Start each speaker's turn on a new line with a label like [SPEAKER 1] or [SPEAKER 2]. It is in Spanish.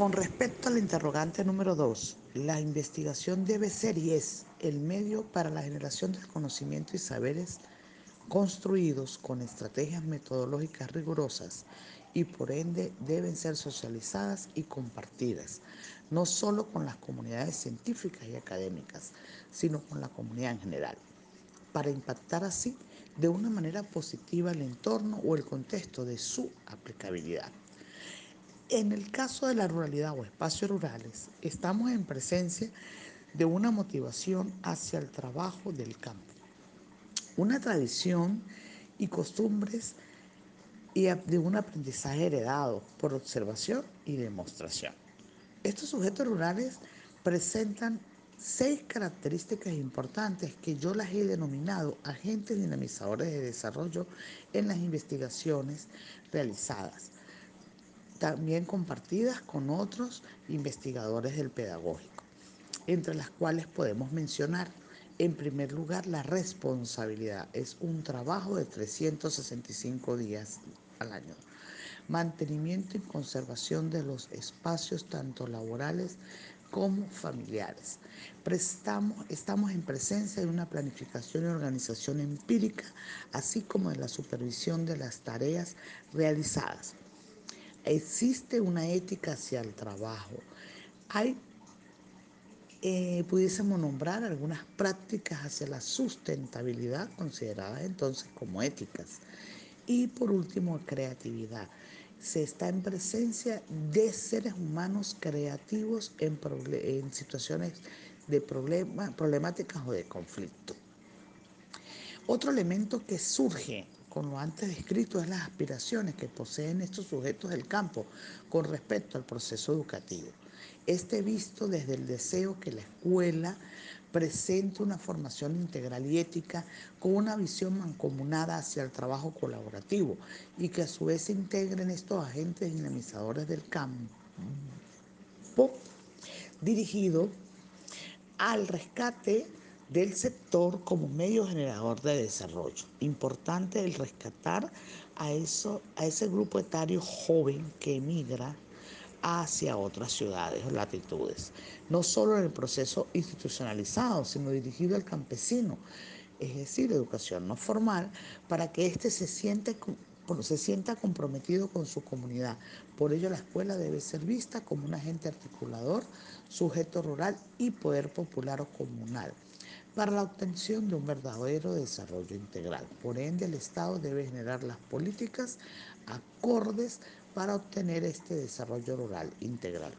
[SPEAKER 1] Con respecto al interrogante número dos, la investigación debe ser y es el medio para la generación del conocimiento y saberes construidos con estrategias metodológicas rigurosas y por ende deben ser socializadas y compartidas, no solo con las comunidades científicas y académicas, sino con la comunidad en general, para impactar así de una manera positiva el entorno o el contexto de su aplicabilidad. En el caso de la ruralidad o espacios rurales, estamos en presencia de una motivación hacia el trabajo del campo, una tradición y costumbres y de un aprendizaje heredado por observación y demostración. Estos sujetos rurales presentan seis características importantes que yo las he denominado agentes dinamizadores de desarrollo en las investigaciones realizadas también compartidas con otros investigadores del pedagógico, entre las cuales podemos mencionar, en primer lugar, la responsabilidad. Es un trabajo de 365 días al año. Mantenimiento y conservación de los espacios tanto laborales como familiares. Prestamos, estamos en presencia de una planificación y organización empírica, así como de la supervisión de las tareas realizadas existe una ética hacia el trabajo. Hay, eh, pudiésemos nombrar algunas prácticas hacia la sustentabilidad consideradas entonces como éticas. Y por último, creatividad. Se está en presencia de seres humanos creativos en, en situaciones de problema, problemáticas o de conflicto. Otro elemento que surge con lo antes descrito es las aspiraciones que poseen estos sujetos del campo con respecto al proceso educativo. Este visto desde el deseo que la escuela presente una formación integral y ética con una visión mancomunada hacia el trabajo colaborativo y que a su vez se integren estos agentes dinamizadores del campo dirigido al rescate del sector como medio generador de desarrollo. Importante el rescatar a, eso, a ese grupo etario joven que emigra hacia otras ciudades o latitudes, no solo en el proceso institucionalizado, sino dirigido al campesino, es decir, educación no formal, para que éste se siente se sienta comprometido con su comunidad. Por ello la escuela debe ser vista como un agente articulador, sujeto rural y poder popular o comunal para la obtención de un verdadero desarrollo integral. Por ende, el Estado debe generar las políticas acordes para obtener este desarrollo rural integral.